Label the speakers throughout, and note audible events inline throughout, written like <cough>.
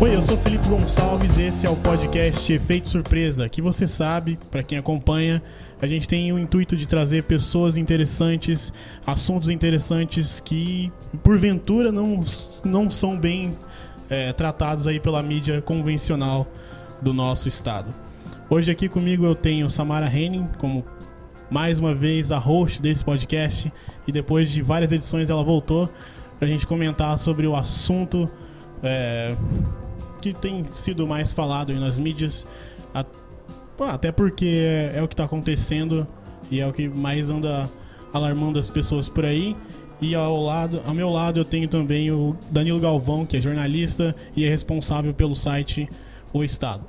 Speaker 1: Oi, eu sou Felipe Gonçalves, esse é o podcast Efeito Surpresa, que você sabe, para quem acompanha, a gente tem o intuito de trazer pessoas interessantes, assuntos interessantes que, porventura, não, não são bem é, tratados aí pela mídia convencional do nosso estado. Hoje aqui comigo eu tenho Samara Henning como mais uma vez a host desse podcast e depois de várias edições ela voltou para a gente comentar sobre o assunto é, que tem sido mais falado nas mídias, até porque é, é o que está acontecendo e é o que mais anda alarmando as pessoas por aí. E ao, lado, ao meu lado eu tenho também o Danilo Galvão, que é jornalista e é responsável pelo site O Estado.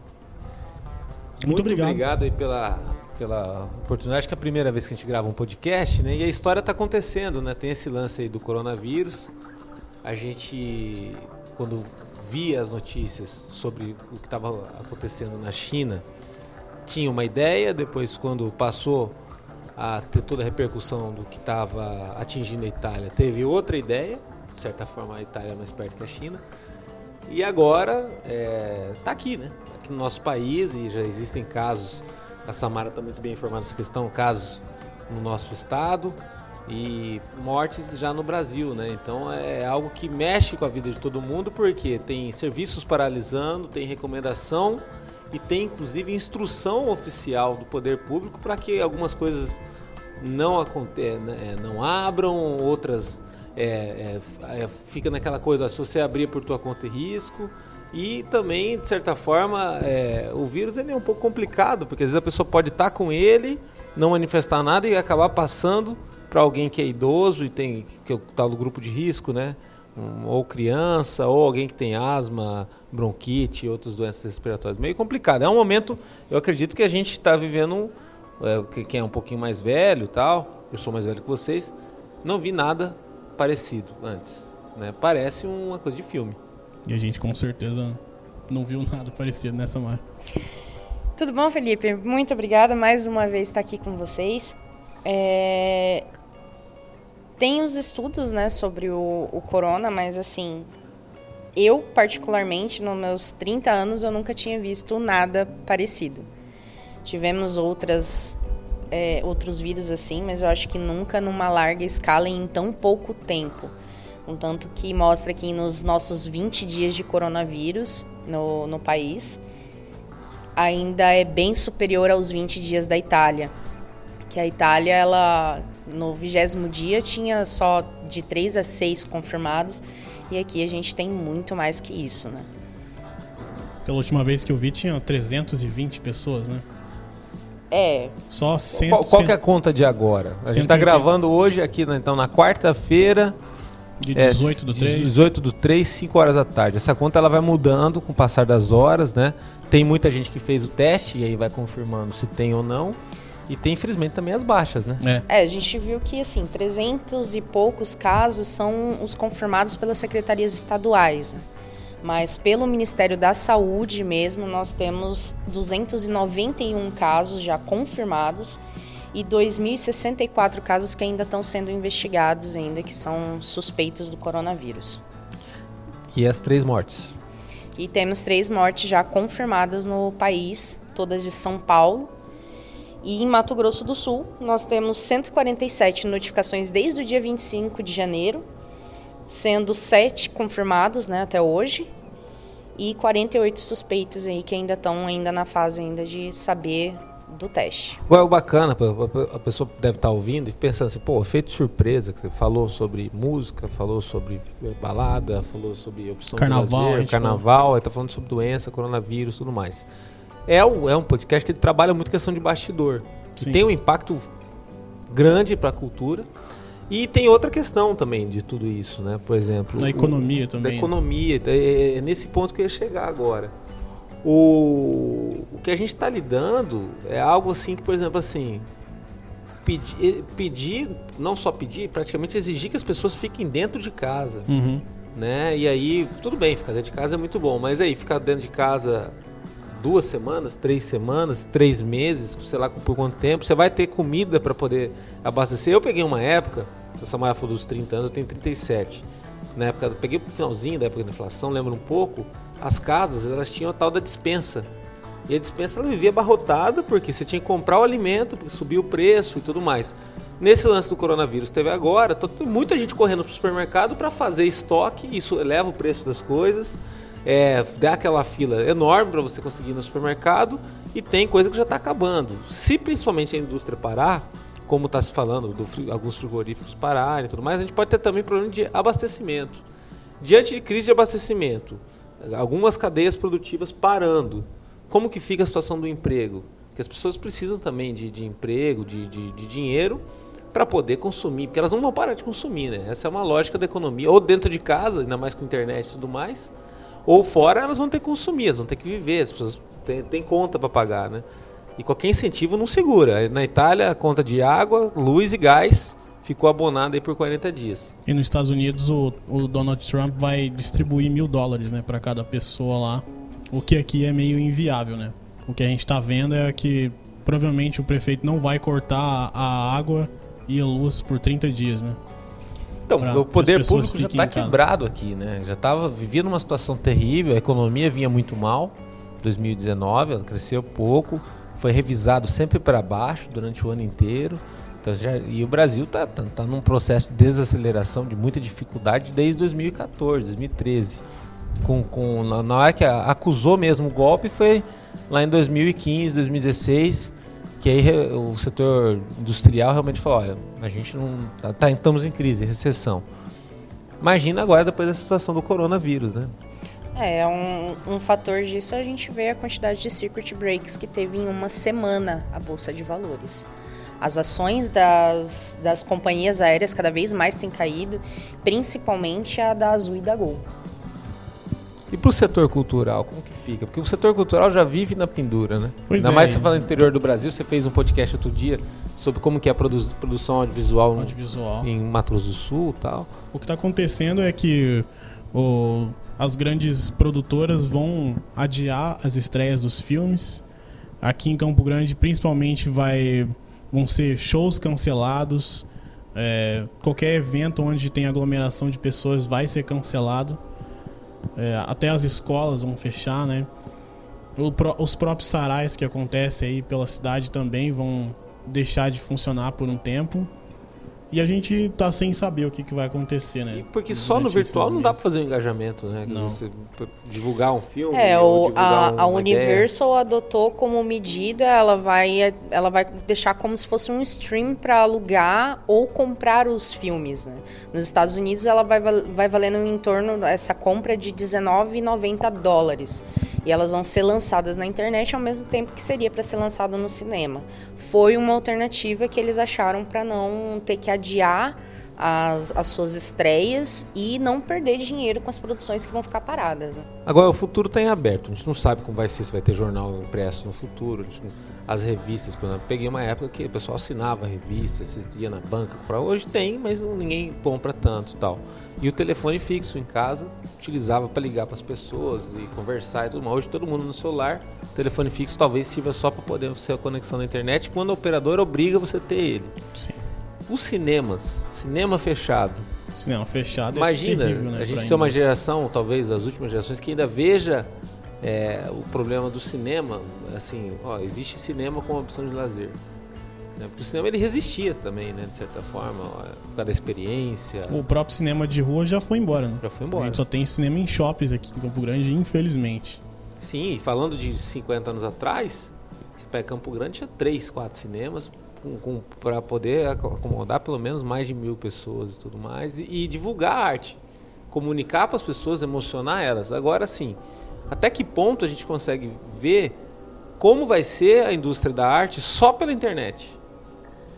Speaker 2: Muito, Muito obrigado. obrigado aí pela, pela oportunidade. Acho que é a primeira vez que a gente grava um podcast, né? E a história está acontecendo, né? Tem esse lance aí do coronavírus. A gente, quando via as notícias sobre o que estava acontecendo na China, tinha uma ideia, depois quando passou a ter toda a repercussão do que estava atingindo a Itália, teve outra ideia, de certa forma a Itália é mais perto que a China, e agora está é, tá aqui, né? Aqui no nosso país e já existem casos, a Samara está muito bem informada nessa questão, casos no nosso estado, e mortes já no Brasil, né? Então é algo que mexe com a vida de todo mundo porque tem serviços paralisando, tem recomendação e tem inclusive instrução oficial do poder público para que algumas coisas não aconteçam, né? não abram, outras é, é, é, fica naquela coisa, se você abrir por tua conta e risco. E também, de certa forma, é, o vírus ele é um pouco complicado, porque às vezes a pessoa pode estar com ele, não manifestar nada e acabar passando para alguém que é idoso e tem que é o tal do grupo de risco, né? Um, ou criança, ou alguém que tem asma, bronquite e outras doenças respiratórias. Meio complicado. É um momento, eu acredito que a gente está vivendo, é, quem é um pouquinho mais velho tal, eu sou mais velho que vocês, não vi nada parecido antes. Né? Parece uma coisa de filme.
Speaker 1: E a gente com certeza não viu <laughs> nada parecido nessa marca.
Speaker 3: Tudo bom, Felipe? Muito obrigada mais uma vez estar aqui com vocês. É, tem os estudos, né, sobre o, o corona, mas assim, eu particularmente, nos meus 30 anos, eu nunca tinha visto nada parecido. Tivemos outras é, outros vírus assim, mas eu acho que nunca numa larga escala em tão pouco tempo. Um tanto que mostra que nos nossos 20 dias de coronavírus no, no país, ainda é bem superior aos 20 dias da Itália. Que a Itália, ela no vigésimo dia tinha só de 3 a 6 confirmados e aqui a gente tem muito mais que isso, né?
Speaker 1: Pela última vez que eu vi tinha 320 pessoas, né?
Speaker 3: É.
Speaker 2: Só 100. Qual, qual que é a conta de agora? A gente está gravando hoje aqui, né, então, na quarta-feira.
Speaker 1: De 18 é, do 3.
Speaker 2: 18 do 3, 5 horas da tarde. Essa conta ela vai mudando com o passar das horas, né? Tem muita gente que fez o teste e aí vai confirmando se tem ou não. E tem, infelizmente, também as baixas,
Speaker 3: né? É. é, a gente viu que, assim, 300 e poucos casos são os confirmados pelas secretarias estaduais. Né? Mas pelo Ministério da Saúde mesmo, nós temos 291 casos já confirmados e 2.064 casos que ainda estão sendo investigados ainda, que são suspeitos do coronavírus.
Speaker 2: E as três mortes?
Speaker 3: E temos três mortes já confirmadas no país, todas de São Paulo, e em Mato Grosso do Sul, nós temos 147 notificações desde o dia 25 de janeiro, sendo 7 confirmados né, até hoje, e 48 suspeitos aí que ainda estão ainda na fase ainda de saber do teste.
Speaker 2: Ué, bacana, a pessoa deve estar ouvindo e pensando assim, pô, efeito surpresa, que você falou sobre música, falou sobre balada, falou sobre opção
Speaker 1: carnaval,
Speaker 2: de lazer, carnaval, está falando sobre doença, coronavírus, tudo mais é um, é um podcast que ele trabalha muito questão de bastidor. Que tem um impacto grande para a cultura. E tem outra questão também de tudo isso, né? Por exemplo.
Speaker 1: Da economia também.
Speaker 2: Da economia. É, é, é, nesse ponto que eu ia chegar agora. O, o que a gente está lidando é algo assim que, por exemplo, assim. Pedir, eh, pedir, não só pedir, praticamente exigir que as pessoas fiquem dentro de casa.
Speaker 1: Uhum.
Speaker 2: Né? E aí, tudo bem, ficar dentro de casa é muito bom, mas aí, ficar dentro de casa duas semanas, três semanas, três meses, sei lá por quanto tempo, você vai ter comida para poder abastecer. Eu peguei uma época, essa Samara falou dos 30 anos, eu tenho 37. na época, eu peguei o finalzinho da época da inflação, lembro um pouco, as casas elas tinham a tal da dispensa. E a dispensa ela vivia abarrotada porque você tinha que comprar o alimento, porque o preço e tudo mais. Nesse lance do coronavírus teve agora, tem muita gente correndo para o supermercado para fazer estoque, isso eleva o preço das coisas, é, dá aquela fila enorme para você conseguir ir no supermercado e tem coisa que já está acabando. Se principalmente a indústria parar, como está se falando, do, alguns frigoríficos pararem e tudo mais, a gente pode ter também problema de abastecimento. Diante de crise de abastecimento, algumas cadeias produtivas parando, como que fica a situação do emprego? Porque as pessoas precisam também de, de emprego, de, de, de dinheiro para poder consumir, porque elas não vão parar de consumir, né? Essa é uma lógica da economia, ou dentro de casa, ainda mais com internet e tudo mais, ou fora elas vão ter que consumir, elas vão ter que viver, as pessoas têm, têm conta para pagar, né? E qualquer incentivo não segura. Na Itália, a conta de água, luz e gás ficou abonada aí por 40 dias.
Speaker 1: E nos Estados Unidos, o, o Donald Trump vai distribuir mil dólares né, para cada pessoa lá, o que aqui é meio inviável, né? O que a gente está vendo é que provavelmente o prefeito não vai cortar a água e a luz por 30 dias, né?
Speaker 2: Então, pra, o poder público já está quebrado aqui, né? Já estava vivendo uma situação terrível, a economia vinha muito mal. 2019, ela cresceu pouco foi revisado sempre para baixo durante o ano inteiro. Então já, e o Brasil está tá, tá num processo de desaceleração de muita dificuldade desde 2014, 2013. Com, com, na, na hora que a, acusou mesmo o golpe foi lá em 2015, 2016, que aí o setor industrial realmente falou, olha, a gente não tá, tá estamos em crise, recessão. Imagina agora depois da situação do coronavírus, né?
Speaker 3: É, um, um fator disso a gente vê a quantidade de circuit breaks que teve em uma semana a Bolsa de Valores. As ações das, das companhias aéreas cada vez mais têm caído, principalmente a da Azul e da Gol.
Speaker 2: E para o setor cultural, como que fica? Porque o setor cultural já vive na pendura, né?
Speaker 1: Pois
Speaker 2: Ainda
Speaker 1: é.
Speaker 2: mais você fala no interior do Brasil, você fez um podcast outro dia sobre como que é a produ produção audiovisual,
Speaker 1: audiovisual.
Speaker 2: em Mato Grosso do Sul tal.
Speaker 1: O que está acontecendo é que o as grandes produtoras vão adiar as estreias dos filmes. Aqui em Campo Grande, principalmente, vai, vão ser shows cancelados. É, qualquer evento onde tem aglomeração de pessoas vai ser cancelado. É, até as escolas vão fechar, né? Os próprios sarais que acontecem aí pela cidade também vão deixar de funcionar por um tempo. E a gente tá sem saber o que, que vai acontecer, né?
Speaker 2: Porque só no virtual não dá para fazer um engajamento, né?
Speaker 1: Não.
Speaker 2: Você divulgar um filme.
Speaker 3: É,
Speaker 2: o,
Speaker 3: a, a Universal ideia. adotou como medida, ela vai, ela vai deixar como se fosse um stream para alugar ou comprar os filmes. Né? Nos Estados Unidos ela vai, vai valendo em torno essa compra de 19,90 dólares. E elas vão ser lançadas na internet ao mesmo tempo que seria para ser lançado no cinema. Foi uma alternativa que eles acharam para não ter que adiar as, as suas estreias e não perder dinheiro com as produções que vão ficar paradas. Né?
Speaker 2: Agora, o futuro está em aberto. A gente não sabe como vai ser, se vai ter jornal impresso no futuro. Não, as revistas, por exemplo. Peguei uma época que o pessoal assinava revistas, você ia na banca comprar. Hoje tem, mas ninguém compra tanto tal. E o telefone fixo em casa, utilizava para ligar para as pessoas e conversar e tudo mais. Hoje todo mundo no celular, telefone fixo talvez sirva só para poder ser a conexão na internet, quando a operadora obriga você a ter ele.
Speaker 1: Sim.
Speaker 2: Os cinemas, cinema fechado.
Speaker 1: Cinema fechado
Speaker 2: Imagina,
Speaker 1: é terrível, né,
Speaker 2: a gente ser uma geração, talvez as últimas gerações, que ainda veja é, o problema do cinema. Assim, ó, existe cinema como opção de lazer. Né? Porque o cinema ele resistia também, né? De certa forma, ó, por causa da experiência.
Speaker 1: O próprio cinema de rua já foi embora, né?
Speaker 2: Já foi embora.
Speaker 1: A gente só tem cinema em shoppings aqui em Campo Grande, infelizmente.
Speaker 2: Sim, e falando de 50 anos atrás, você pega Campo Grande, tinha 3, 4 cinemas para poder acomodar pelo menos mais de mil pessoas e tudo mais, e, e divulgar a arte, comunicar para as pessoas, emocionar elas. Agora sim, até que ponto a gente consegue ver como vai ser a indústria da arte só pela internet?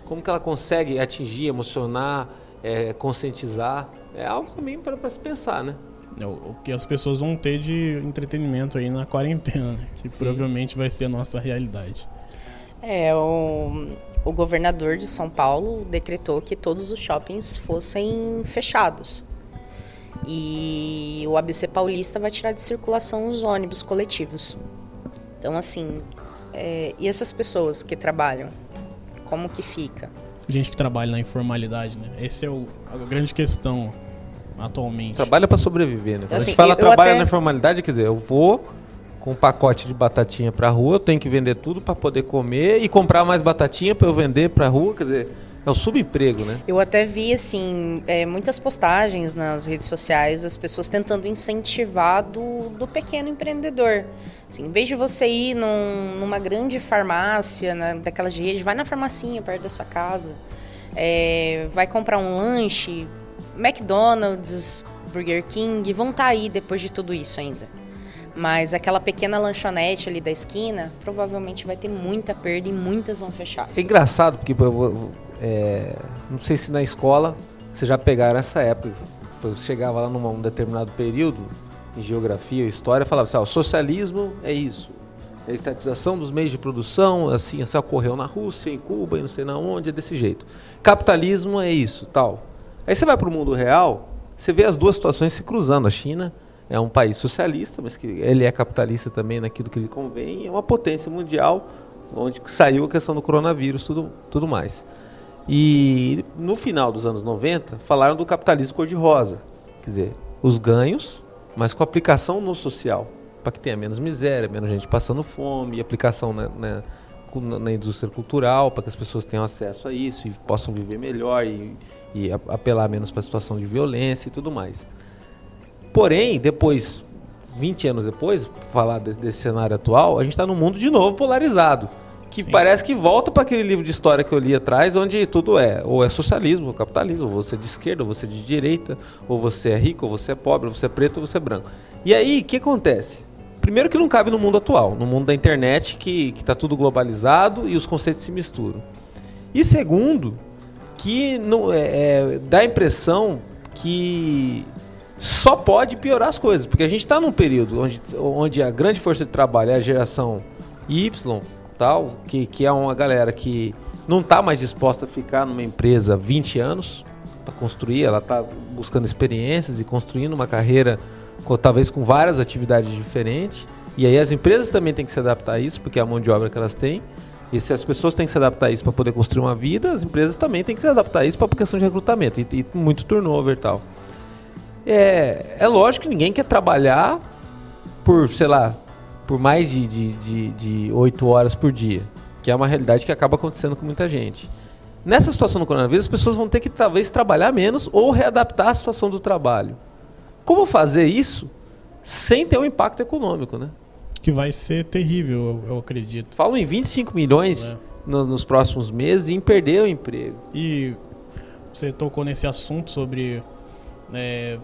Speaker 2: Como que ela consegue atingir, emocionar, é, conscientizar? É algo também para se pensar, né?
Speaker 1: É o que as pessoas vão ter de entretenimento aí na quarentena, né? que Sim. provavelmente vai ser a nossa realidade.
Speaker 3: É, o, o governador de São Paulo decretou que todos os shoppings fossem fechados. E o ABC Paulista vai tirar de circulação os ônibus coletivos. Então, assim, é, e essas pessoas que trabalham, como que fica?
Speaker 1: Gente que trabalha na informalidade, né? Essa é o, a grande questão. atualmente.
Speaker 2: Trabalha para sobreviver, né? Quando assim, a gente fala trabalha até... na informalidade, quer dizer, eu vou com um pacote de batatinha para rua, eu tenho que vender tudo para poder comer e comprar mais batatinha para eu vender para rua, quer dizer, é o subemprego, né?
Speaker 3: Eu até vi, assim, é, muitas postagens nas redes sociais das pessoas tentando incentivar do, do pequeno empreendedor. Assim, em vez de você ir num, numa grande farmácia, né, daquelas de rede, vai na farmacinha perto da sua casa. É, vai comprar um lanche, McDonald's, Burger King, vão estar tá aí depois de tudo isso ainda. Mas aquela pequena lanchonete ali da esquina, provavelmente vai ter muita perda e muitas vão fechar.
Speaker 2: É engraçado, porque é, não sei se na escola vocês já pegaram essa época. Eu chegava lá num determinado período, em geografia ou história, falava assim: ah, o socialismo é isso. É a estatização dos meios de produção, assim, assim ocorreu na Rússia, em Cuba e não sei na onde, é desse jeito. Capitalismo é isso, tal. Aí você vai para o mundo real, você vê as duas situações se cruzando. A China é um país socialista, mas que ele é capitalista também naquilo que lhe convém, é uma potência mundial, onde saiu a questão do coronavírus, tudo, tudo mais. E no final dos anos 90, falaram do capitalismo cor-de-rosa. Quer dizer, os ganhos, mas com aplicação no social. Para que tenha menos miséria, menos gente passando fome, aplicação na, na, na indústria cultural, para que as pessoas tenham acesso a isso e possam viver melhor e, e apelar menos para a situação de violência e tudo mais. Porém, depois, 20 anos depois, falar desse cenário atual, a gente está num mundo de novo polarizado que Sim. parece que volta para aquele livro de história que eu li atrás, onde tudo é, ou é socialismo, ou capitalismo, ou você é de esquerda, ou você é de direita, ou você é rico, ou você é pobre, ou você é preto, ou você é branco. E aí, o que acontece? Primeiro que não cabe no mundo atual, no mundo da internet, que está tudo globalizado e os conceitos se misturam. E segundo, que não, é, é, dá a impressão que só pode piorar as coisas, porque a gente está num período onde, onde a grande força de trabalho é a geração Y, tal, que, que é uma galera que não está mais disposta a ficar numa empresa 20 anos para construir, ela está buscando experiências e construindo uma carreira com, talvez com várias atividades diferentes. E aí as empresas também têm que se adaptar a isso, porque é a mão de obra que elas têm. E se as pessoas têm que se adaptar a isso para poder construir uma vida, as empresas também têm que se adaptar a isso para questão de recrutamento e, e muito turnover e tal. É, é lógico que ninguém quer trabalhar por, sei lá, por mais de, de, de, de 8 horas por dia, que é uma realidade que acaba acontecendo com muita gente. Nessa situação do coronavírus, as pessoas vão ter que talvez trabalhar menos ou readaptar a situação do trabalho. Como fazer isso sem ter um impacto econômico, né?
Speaker 1: Que vai ser terrível, eu, eu acredito.
Speaker 2: Falam em 25 milhões é. no, nos próximos meses em perder o emprego.
Speaker 1: E você tocou nesse assunto sobre é,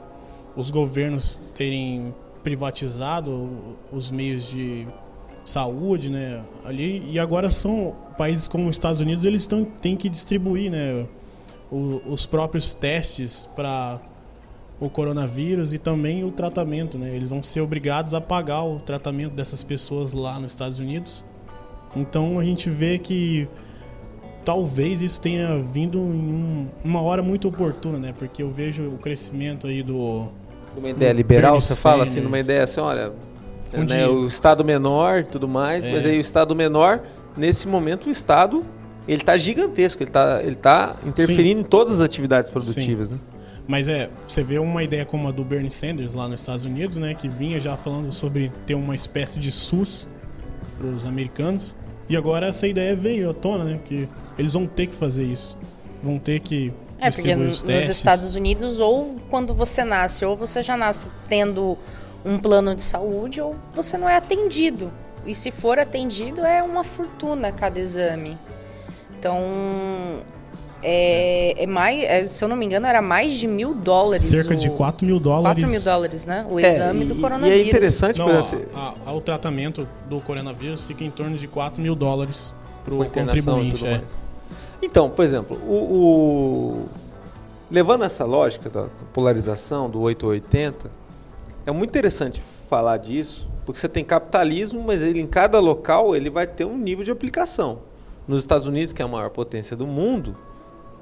Speaker 1: os governos terem privatizado os meios de saúde, né? Ali e agora são países como os Estados Unidos eles estão têm que distribuir, né? O, os próprios testes para o coronavírus e também o tratamento, né? Eles vão ser obrigados a pagar o tratamento dessas pessoas lá nos Estados Unidos. Então a gente vê que talvez isso tenha vindo em um, uma hora muito oportuna, né? Porque eu vejo o crescimento aí do
Speaker 2: numa ideia liberal, você fala assim, numa ideia assim, olha, né, o Estado menor tudo mais, é. mas aí o Estado menor, nesse momento, o Estado ele está gigantesco, ele está ele tá interferindo Sim. em todas as atividades produtivas. Né?
Speaker 1: Mas é, você vê uma ideia como a do Bernie Sanders lá nos Estados Unidos, né, que vinha já falando sobre ter uma espécie de SUS para os americanos, e agora essa ideia veio à tona, né, que eles vão ter que fazer isso, vão ter que
Speaker 3: é, porque nos Estados Unidos, ou quando você nasce, ou você já nasce tendo um plano de saúde, ou você não é atendido. E se for atendido, é uma fortuna cada exame. Então, é, é mais, é, se eu não me engano, era mais de mil dólares.
Speaker 1: Cerca o, de 4 mil dólares.
Speaker 3: 4 mil dólares, né? O é, exame do coronavírus.
Speaker 2: E é interessante,
Speaker 1: não, a, a, o tratamento do coronavírus fica em torno de 4 mil dólares para o contribuinte.
Speaker 2: Então, por exemplo, o, o, levando essa lógica da polarização do 880, é muito interessante falar disso, porque você tem capitalismo, mas ele em cada local ele vai ter um nível de aplicação. Nos Estados Unidos, que é a maior potência do mundo,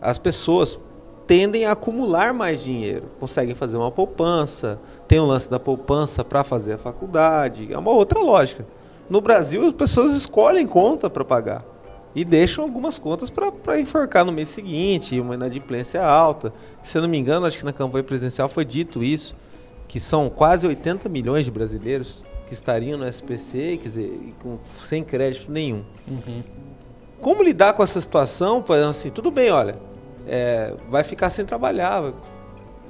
Speaker 2: as pessoas tendem a acumular mais dinheiro, conseguem fazer uma poupança, tem o lance da poupança para fazer a faculdade, é uma outra lógica. No Brasil, as pessoas escolhem conta para pagar. E deixam algumas contas para enforcar no mês seguinte, uma inadimplência alta. Se eu não me engano, acho que na campanha presidencial foi dito isso, que são quase 80 milhões de brasileiros que estariam no SPC, quer dizer, com, sem crédito nenhum. Uhum. Como lidar com essa situação? Assim, tudo bem, olha, é, vai ficar sem trabalhar.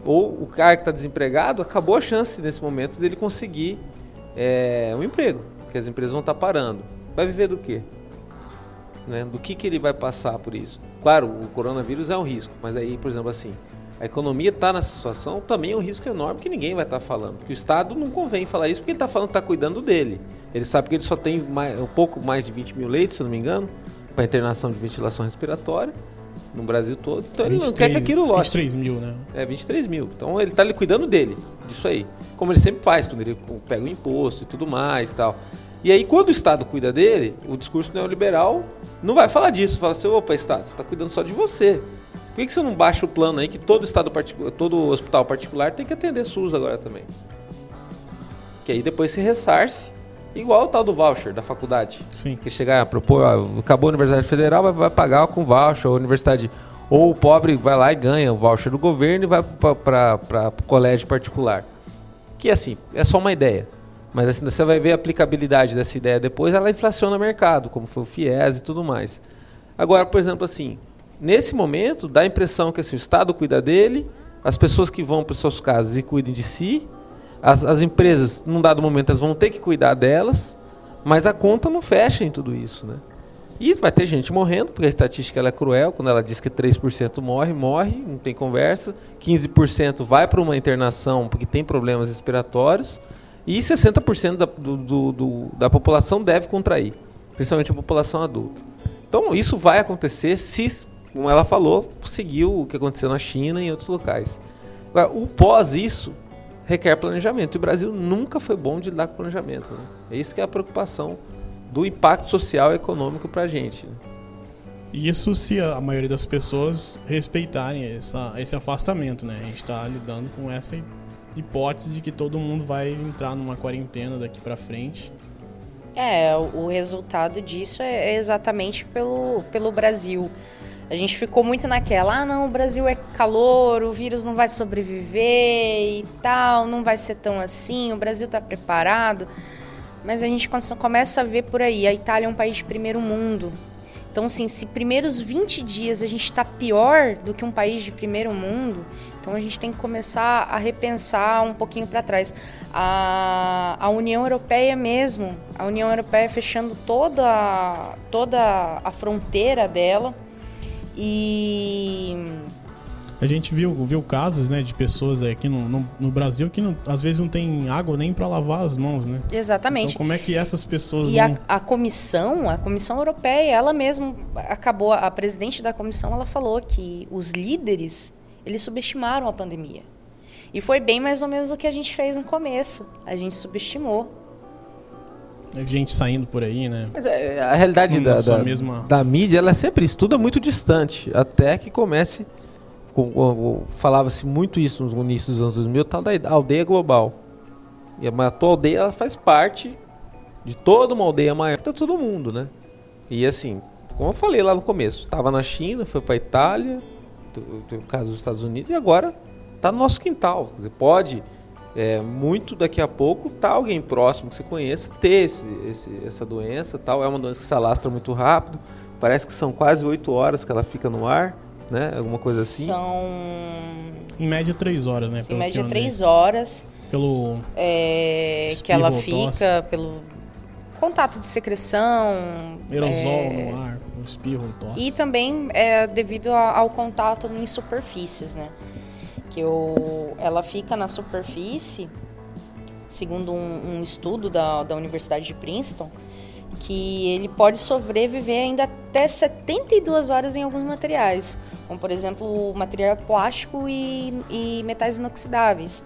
Speaker 2: Ou o cara que está desempregado, acabou a chance nesse momento dele conseguir é, um emprego, porque as empresas vão estar tá parando. Vai viver do quê? Né? Do que, que ele vai passar por isso? Claro, o coronavírus é um risco, mas aí, por exemplo, assim, a economia está nessa situação, também é um risco enorme que ninguém vai estar tá falando. Porque o Estado não convém falar isso porque ele está falando que está cuidando dele. Ele sabe que ele só tem mais, um pouco mais de 20 mil leitos, se não me engano, para internação de ventilação respiratória no Brasil todo. Então 23, ele não quer que aquilo lote.
Speaker 1: 23 mil, né?
Speaker 2: É, 23 mil. Então ele está cuidando dele, disso aí. Como ele sempre faz, quando ele pega o imposto e tudo mais tal. E aí, quando o Estado cuida dele, o discurso neoliberal não vai falar disso. Fala assim, opa, Estado, você está cuidando só de você. Por que, que você não baixa o plano aí que todo estado particular, todo hospital particular tem que atender SUS agora também? Que aí depois se ressarce, igual o tal do voucher da faculdade.
Speaker 1: Sim.
Speaker 2: Que chegar a propor, ó, acabou a Universidade Federal, vai, vai pagar com voucher, a universidade ou o pobre vai lá e ganha o voucher do governo e vai para o colégio particular. Que assim, é só uma ideia. Mas assim, você vai ver a aplicabilidade dessa ideia depois, ela inflaciona o mercado, como foi o FIES e tudo mais. Agora, por exemplo, assim, nesse momento, dá a impressão que assim, o Estado cuida dele, as pessoas que vão para os seus casas e cuidem de si, as, as empresas, num dado momento, elas vão ter que cuidar delas, mas a conta não fecha em tudo isso, né? E vai ter gente morrendo, porque a estatística é cruel, quando ela diz que 3% morre, morre, não tem conversa, 15% vai para uma internação porque tem problemas respiratórios, e 60% da, do, do, do, da população deve contrair, principalmente a população adulta. Então isso vai acontecer se, como ela falou, seguiu o que aconteceu na China e em outros locais. Agora, o pós isso requer planejamento. E o Brasil nunca foi bom de lidar com planejamento. Né? É isso que é a preocupação do impacto social e econômico para a gente. Né?
Speaker 1: Isso se a maioria das pessoas respeitarem essa, esse afastamento, né? A gente está lidando com essa hipótese de que todo mundo vai entrar numa quarentena daqui para frente.
Speaker 3: É, o resultado disso é exatamente pelo, pelo Brasil. A gente ficou muito naquela, ah não, o Brasil é calor, o vírus não vai sobreviver e tal, não vai ser tão assim, o Brasil está preparado. Mas a gente começa a ver por aí, a Itália é um país de primeiro mundo. Então, assim, se primeiros 20 dias a gente está pior do que um país de primeiro mundo, então a gente tem que começar a repensar um pouquinho para trás. A, a União Europeia mesmo, a União Europeia fechando toda, toda a fronteira dela e
Speaker 1: a gente viu, viu casos, né, de pessoas aqui no, no, no Brasil que não, às vezes não tem água nem para lavar as mãos, né?
Speaker 3: Exatamente.
Speaker 1: Então como é que essas pessoas
Speaker 3: E vão... a, a comissão, a comissão europeia, ela mesmo acabou, a presidente da comissão, ela falou que os líderes eles subestimaram a pandemia. E foi bem mais ou menos o que a gente fez no começo. A gente subestimou.
Speaker 1: Gente saindo por aí, né?
Speaker 2: Mas é, a realidade da, da, mesma... da, mídia, ela sempre estuda muito distante, até que comece. Falava-se muito isso no início dos anos 2000, tal da aldeia global. E a tua aldeia ela faz parte de toda uma aldeia maior para todo mundo, né? E assim, como eu falei lá no começo, estava na China, foi para Itália, o caso dos Estados Unidos, e agora está no nosso quintal. Quer dizer, pode, é, muito daqui a pouco, tá alguém próximo que você conheça ter esse, esse, essa doença. tal É uma doença que se alastra muito rápido. Parece que são quase oito horas que ela fica no ar, né? Alguma coisa assim.
Speaker 3: São.
Speaker 1: Em média, três horas, né?
Speaker 3: Em média, três horas.
Speaker 1: Pelo.
Speaker 3: É, que ela fica, pelo contato de secreção.
Speaker 1: Aerosol é, no ar espirro, tosse.
Speaker 3: E também é devido ao contato em superfícies, né? Que o, ela fica na superfície, segundo um, um estudo da, da Universidade de Princeton, que ele pode sobreviver ainda até 72 horas em alguns materiais, como por exemplo material plástico e, e metais inoxidáveis.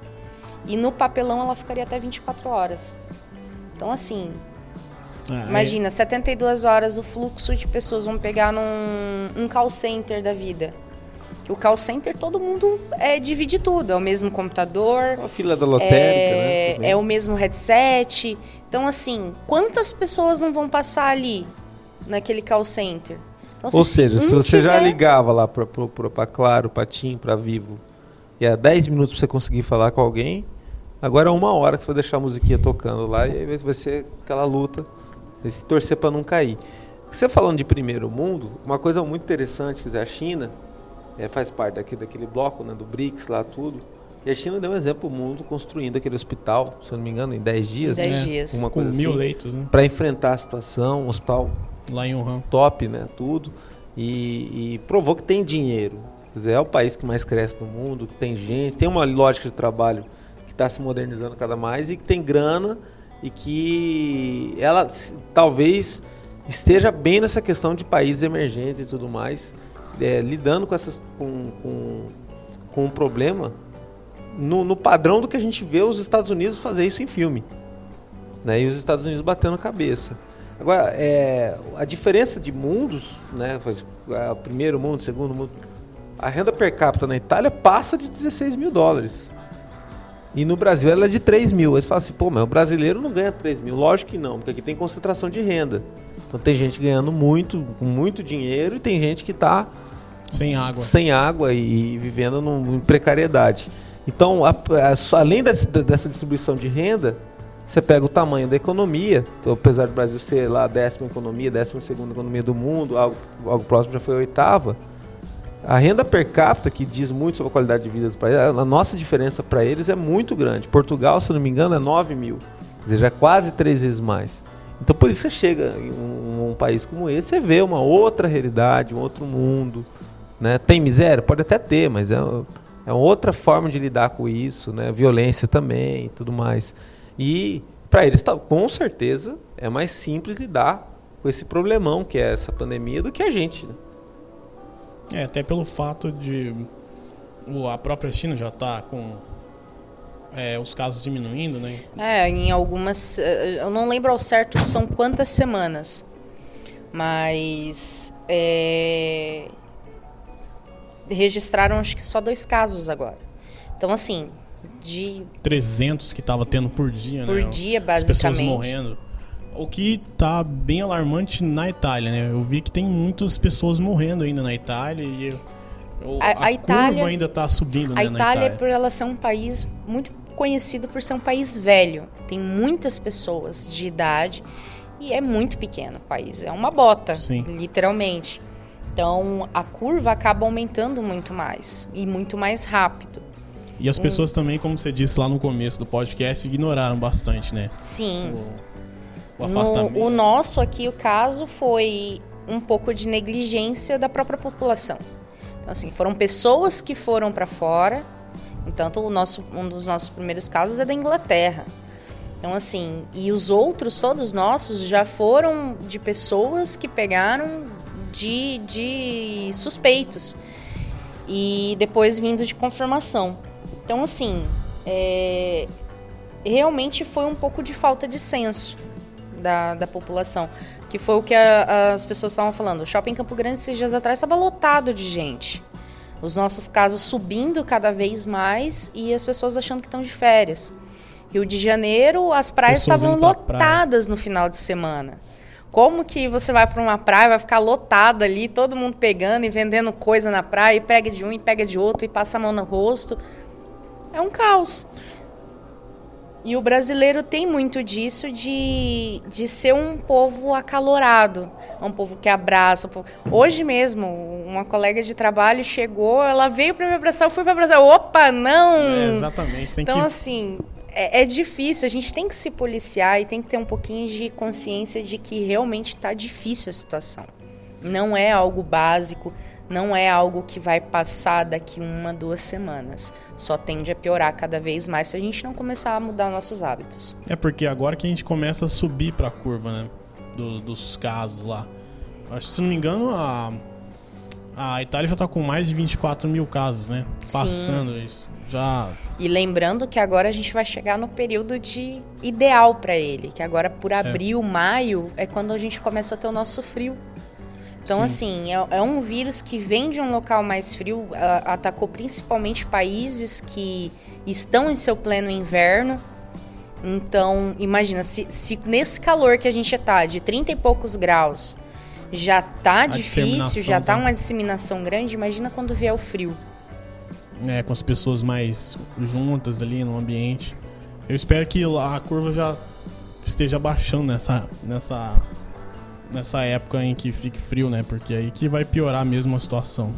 Speaker 3: E no papelão ela ficaria até 24 horas. Então assim, ah, Imagina, é. 72 horas o fluxo de pessoas vão pegar num um call center da vida. O call center todo mundo é, divide tudo, é o mesmo computador.
Speaker 2: A fila da lotérica,
Speaker 3: é, né? É o mesmo headset. Então, assim, quantas pessoas não vão passar ali naquele call center?
Speaker 2: Então, Ou seja, se você tiver... já ligava lá para Claro, para TIM, para Vivo, e é 10 minutos para você conseguir falar com alguém, agora é uma hora que você vai deixar a musiquinha tocando lá e aí vai ser aquela luta, se torcer para não cair. Você falando de primeiro mundo, uma coisa muito interessante, quer dizer, a China é, faz parte daqui, daquele bloco né, do BRICS lá tudo. E a China deu um exemplo o mundo construindo aquele hospital, se eu não me engano, em 10 dias.
Speaker 3: 10 né? dias.
Speaker 1: Uma Com mil assim, leitos, né?
Speaker 2: Para enfrentar a situação, um hospital
Speaker 1: lá em Wuhan.
Speaker 2: top, né? Tudo. E, e, provou que tem dinheiro. Quer dizer, é o país que mais cresce no mundo, que tem gente, tem uma lógica de trabalho que está se modernizando cada mais e que tem grana e que ela talvez esteja bem nessa questão de países emergentes e tudo mais, é, lidando com, essas, com, com, com um problema no, no, padrão do que a gente vê os Estados Unidos fazer isso em filme. Né? E os Estados Unidos batendo a cabeça. Agora, é, a diferença de mundos, né? o primeiro mundo, segundo mundo, a renda per capita na Itália passa de 16 mil dólares. E no Brasil ela é de 3 mil. Aí você fala assim, pô, mas o brasileiro não ganha 3 mil. Lógico que não, porque aqui tem concentração de renda. Então tem gente ganhando muito, com muito dinheiro, e tem gente que está
Speaker 1: sem água,
Speaker 2: sem água e, vivendo num, em precariedade. Então, a, a, além dessa, dessa distribuição de renda, você pega o tamanho da economia, então, apesar do Brasil ser lá a décima economia, décima segunda economia do mundo, algo, algo próximo já foi a oitava. A renda per capita, que diz muito sobre a qualidade de vida do país, a nossa diferença para eles é muito grande. Portugal, se não me engano, é 9 mil. Ou seja, é quase três vezes mais. Então por isso você chega em um, um, país como esse, você vê uma outra realidade, um outro mundo. Né? Tem miséria? Pode até ter, mas é, é outra forma de lidar com isso, né? violência também e tudo mais. E para eles, tá, com certeza, é mais simples lidar com esse problemão que é essa pandemia do que a gente. Né?
Speaker 1: É, até pelo fato de a própria China já está com é, os casos diminuindo, né?
Speaker 3: É, em algumas. Eh, eu não lembro ao certo são quantas semanas, mas. É, registraram acho que só dois casos agora. Então, assim, de.
Speaker 1: 300 que estava tendo por dia,
Speaker 3: por
Speaker 1: né?
Speaker 3: Por dia, basicamente. As pessoas
Speaker 1: morrendo. O que tá bem alarmante na Itália, né? Eu vi que tem muitas pessoas morrendo ainda na Itália e. A, a, a Itália ainda está subindo, né,
Speaker 3: a Itália, Itália, por ela ser um país muito conhecido por ser um país velho. Tem muitas pessoas de idade e é muito pequeno o país. É uma bota, Sim. literalmente. Então a curva acaba aumentando muito mais e muito mais rápido.
Speaker 1: E as pessoas também, como você disse lá no começo do podcast, ignoraram bastante, né?
Speaker 3: Sim. O, o afastamento. No, o nosso aqui, o caso, foi um pouco de negligência da própria população. Então, assim, foram pessoas que foram para fora Entanto, o nosso, um dos nossos primeiros casos é da Inglaterra. Então, assim, e os outros, todos nossos, já foram de pessoas que pegaram de, de suspeitos e depois vindo de confirmação. Então, assim, é, realmente foi um pouco de falta de senso da, da população. Que foi o que a, as pessoas estavam falando. O shopping Campo Grande, esses dias atrás, estava lotado de gente os nossos casos subindo cada vez mais e as pessoas achando que estão de férias. Rio de Janeiro, as praias estavam lotadas praia. no final de semana. Como que você vai para uma praia, vai ficar lotado ali, todo mundo pegando e vendendo coisa na praia, e pega de um e pega de outro e passa a mão no rosto? É um caos. E o brasileiro tem muito disso de, de ser um povo acalorado, um povo que abraça. Um povo... Hoje mesmo, uma colega de trabalho chegou, ela veio para me abraçar, eu fui para abraçar. Opa, não!
Speaker 1: É, exatamente.
Speaker 3: Tem então, que... assim, é, é, difícil, a gente tem que se policiar e tem que ter um pouquinho de consciência de que realmente está difícil a situação. Não é algo básico, não é algo que vai passar daqui uma, duas semanas. Só tende a piorar cada vez mais se a gente não começar a mudar nossos hábitos.
Speaker 1: É porque agora que a gente começa a subir para a curva, né? Do, dos casos lá. Acho que, se não me engano, a, a Itália já está com mais de 24 mil casos, né? Passando Sim. isso. Já.
Speaker 3: E lembrando que agora a gente vai chegar no período de ideal para ele, que agora por é. abril, é. maio é quando a gente começa a ter o nosso frio. Então, Sim. assim, é, é, um vírus que vem de um local mais frio, a, atacou principalmente países que estão em seu pleno inverno. Então, imagina, se, se nesse calor que a gente está, de 30 e poucos graus, já tá difícil, já tá uma disseminação grande, imagina quando vier o frio.
Speaker 1: É, com as pessoas mais juntas ali no ambiente. Eu espero que a curva já esteja baixando nessa, nessa, nessa época em que fique frio, né? Porque aí que vai piorar mesmo a situação.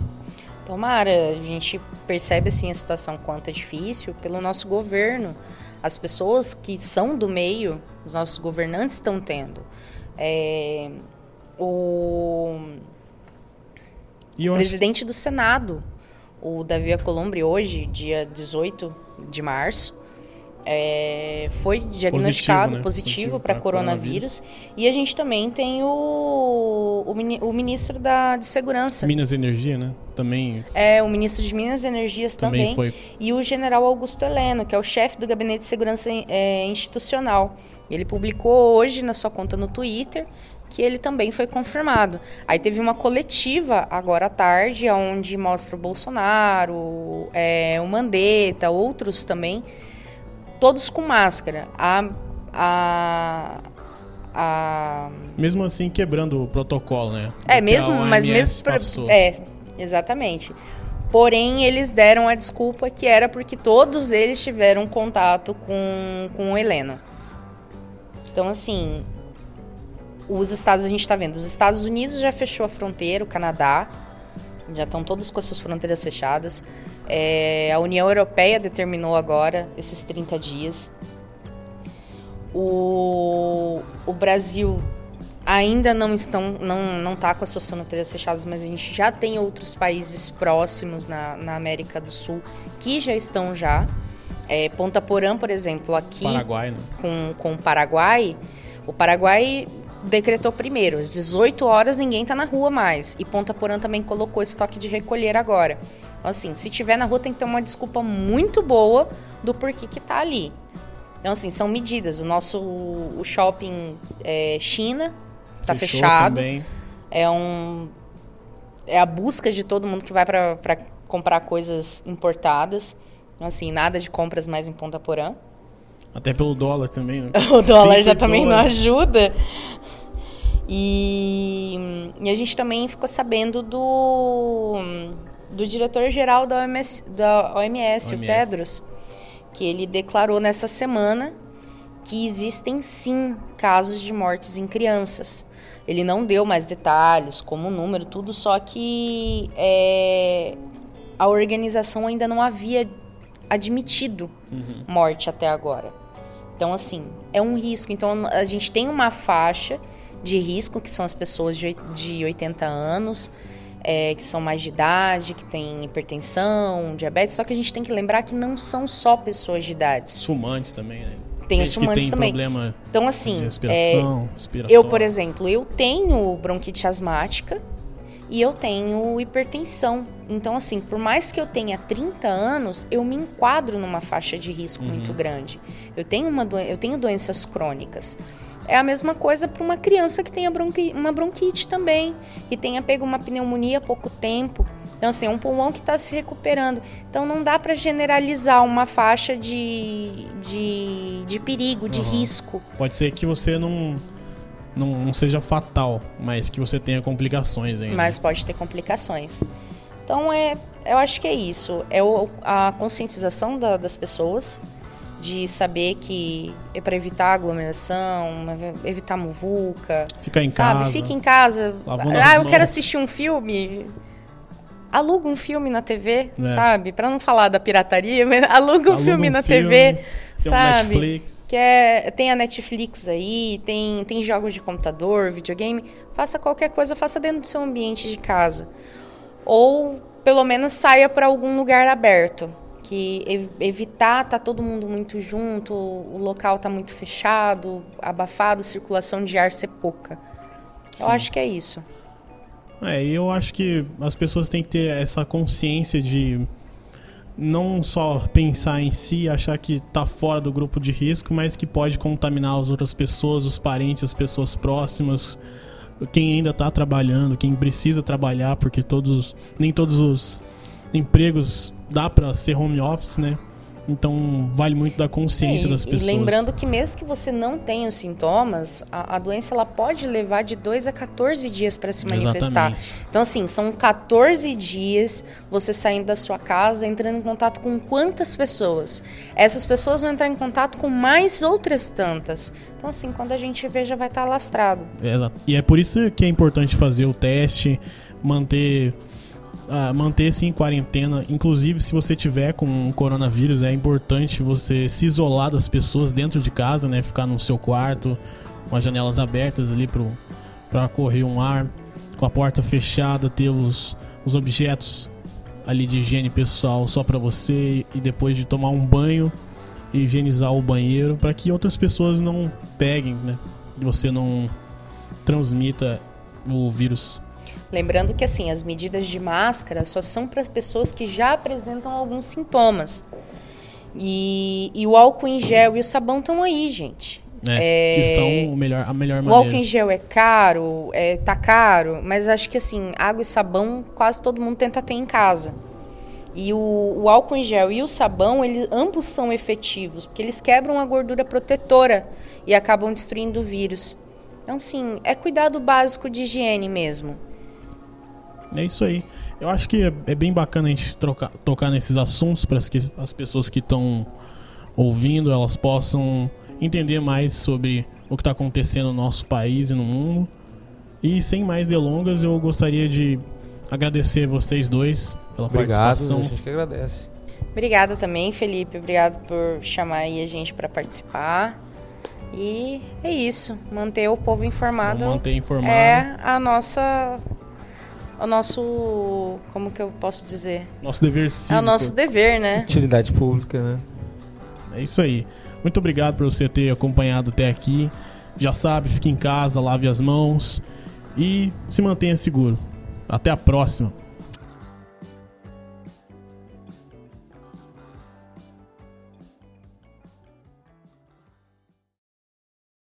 Speaker 3: Tomara, a gente percebe assim a situação quanto é difícil pelo nosso governo. As pessoas que são do meio, os nossos governantes estão tendo. É, o presidente acho... do Senado, o Davi Alcolumbre, hoje, dia 18 de março, é, foi diagnosticado positivo, né? positivo para coronavírus. coronavírus. E a gente também tem o, o, o, ministro da, de Segurança.
Speaker 1: Minas e Energia, né? Também.
Speaker 3: É, o ministro de Minas e Energias também. também. Foi. E o general Augusto Heleno, que é o chefe do Gabinete de Segurança é, Institucional. Ele publicou hoje na sua conta no Twitter que ele também foi confirmado. Aí teve uma coletiva agora à tarde, onde mostra o Bolsonaro, é, o Mandetta, outros também todos com máscara. A, a, a...
Speaker 1: Mesmo assim, quebrando o protocolo, né?
Speaker 3: É, mesmo, mas mesmo. Pra, é, exatamente. Porém, eles deram a desculpa que era porque todos eles tiveram contato com, com o Heleno. Então, assim, os estados a gente está vendo. Os Estados Unidos já fechou a fronteira, o Canadá já estão todos com as suas fronteiras fechadas. É, a União Europeia determinou agora esses 30 dias. O, o Brasil ainda não estão não não está com as suas fronteiras fechadas, mas a gente já tem outros países próximos na, na América do Sul que já estão já. É, Ponta Porã, por exemplo, aqui
Speaker 1: Paraguai, né?
Speaker 3: com, com o Paraguai, o Paraguai decretou primeiro, às 18 horas ninguém está na rua mais. E Ponta Porã também colocou esse toque de recolher agora. Assim, se tiver na rua tem que ter uma desculpa muito boa do porquê que tá ali. Então, assim, são medidas. O nosso o shopping é, China tá Fechou fechado. Também. É um é a busca de todo mundo que vai para comprar coisas importadas. Então, assim, nada de compras mais em Ponta Porã.
Speaker 1: Até pelo dólar também, né? <laughs>
Speaker 3: o dólar já também dólar. não ajuda. E, e, a gente também ficou sabendo do do diretor-geral da OMS, da OMS, OMS, o Tedros, que ele declarou nessa semana que existem sim casos de mortes em crianças. Ele não deu mais detalhes, como o número, tudo, só que é, a organização ainda não havia admitido uhum. morte até agora. Então, assim, é um risco. Então, a gente tem uma faixa de risco, que são as pessoas de, de 80 anos, é, que são mais de idade, que têm hipertensão, diabetes, só que a gente tem que lembrar que não são só pessoas de idade.
Speaker 1: Fumantes também, né?
Speaker 3: Tem os fumantes
Speaker 1: tem
Speaker 3: também.
Speaker 1: Problema
Speaker 3: então, assim, é, eu, por exemplo, eu tenho bronquite asmática e eu tenho hipertensão. Então, assim, por mais que eu tenha 30 anos, eu me enquadro numa faixa de risco uhum. muito grande. Eu tenho, uma eu tenho doenças crônicas. É a mesma coisa para uma criança que tenha bronqui uma bronquite também, que tenha pego uma pneumonia há pouco tempo. Então, assim, é um pulmão que está se recuperando. Então, não dá para generalizar uma faixa de, de, de perigo, de uhum. risco.
Speaker 1: Pode ser que você não, não, não, seja fatal, mas que você tenha complicações ainda.
Speaker 3: Mas pode ter complicações. Então, é, eu acho que é isso. É o, a conscientização da, das pessoas de saber que é para evitar aglomeração, evitar muvuca.
Speaker 1: Ficar em
Speaker 3: sabe?
Speaker 1: casa.
Speaker 3: Fica em casa. Ah, eu quero assistir um filme. Aluga um filme na TV, é. sabe? Para não falar da pirataria, mas <laughs> aluga um aluga filme um na filme, TV, sabe? Netflix. Que é, tem a Netflix aí, tem, tem jogos de computador, videogame. Faça qualquer coisa, faça dentro do seu ambiente de casa. Ou pelo menos saia para algum lugar aberto que evitar tá todo mundo muito junto, o local tá muito fechado, abafado, circulação de ar ser pouca. Sim. Eu acho que é isso.
Speaker 1: É, eu acho que as pessoas têm que ter essa consciência de não só pensar em si, achar que tá fora do grupo de risco, mas que pode contaminar as outras pessoas, os parentes, as pessoas próximas, quem ainda está trabalhando, quem precisa trabalhar, porque todos nem todos os empregos dá para ser home office, né? Então vale muito da consciência
Speaker 3: é,
Speaker 1: das pessoas.
Speaker 3: E lembrando que mesmo que você não tenha os sintomas, a, a doença ela pode levar de 2 a 14 dias para se manifestar. Exatamente. Então assim, são 14 dias você saindo da sua casa, entrando em contato com quantas pessoas? Essas pessoas vão entrar em contato com mais outras tantas. Então assim, quando a gente vê já vai estar tá lastrado.
Speaker 1: É, e é por isso que é importante fazer o teste, manter manter-se em quarentena. Inclusive, se você tiver com coronavírus, é importante você se isolar das pessoas dentro de casa, né? Ficar no seu quarto, com as janelas abertas ali para correr um ar, com a porta fechada, ter os, os objetos ali de higiene pessoal só para você e depois de tomar um banho higienizar o banheiro para que outras pessoas não peguem, né? E você não transmita o vírus
Speaker 3: Lembrando que assim, as medidas de máscara só são para pessoas que já apresentam alguns sintomas. E, e o álcool em gel e o sabão estão aí, gente.
Speaker 1: É, é, que são o melhor, a melhor
Speaker 3: maneira. O álcool em gel é caro, é, tá caro, mas acho que assim, água e sabão quase todo mundo tenta ter em casa. E o, o álcool em gel e o sabão, eles, ambos são efetivos, porque eles quebram a gordura protetora e acabam destruindo o vírus. Então, assim, é cuidado básico de higiene mesmo.
Speaker 1: É isso aí. Eu acho que é, é bem bacana a gente trocar, tocar nesses assuntos para que as pessoas que estão ouvindo elas possam entender mais sobre o que está acontecendo no nosso país e no mundo. E sem mais delongas, eu gostaria de agradecer vocês dois pela
Speaker 2: Obrigado,
Speaker 1: participação.
Speaker 2: A gente que agradece.
Speaker 3: Obrigada também, Felipe. Obrigado por chamar aí a gente para participar. E é isso. Manter o povo informado.
Speaker 1: Vamos manter informado.
Speaker 3: É a nossa o nosso. Como que eu posso dizer?
Speaker 1: Nosso dever cívico.
Speaker 3: É o nosso dever, né?
Speaker 2: Utilidade pública, né?
Speaker 1: É isso aí. Muito obrigado por você ter acompanhado até aqui. Já sabe, fique em casa, lave as mãos e se mantenha seguro. Até a próxima.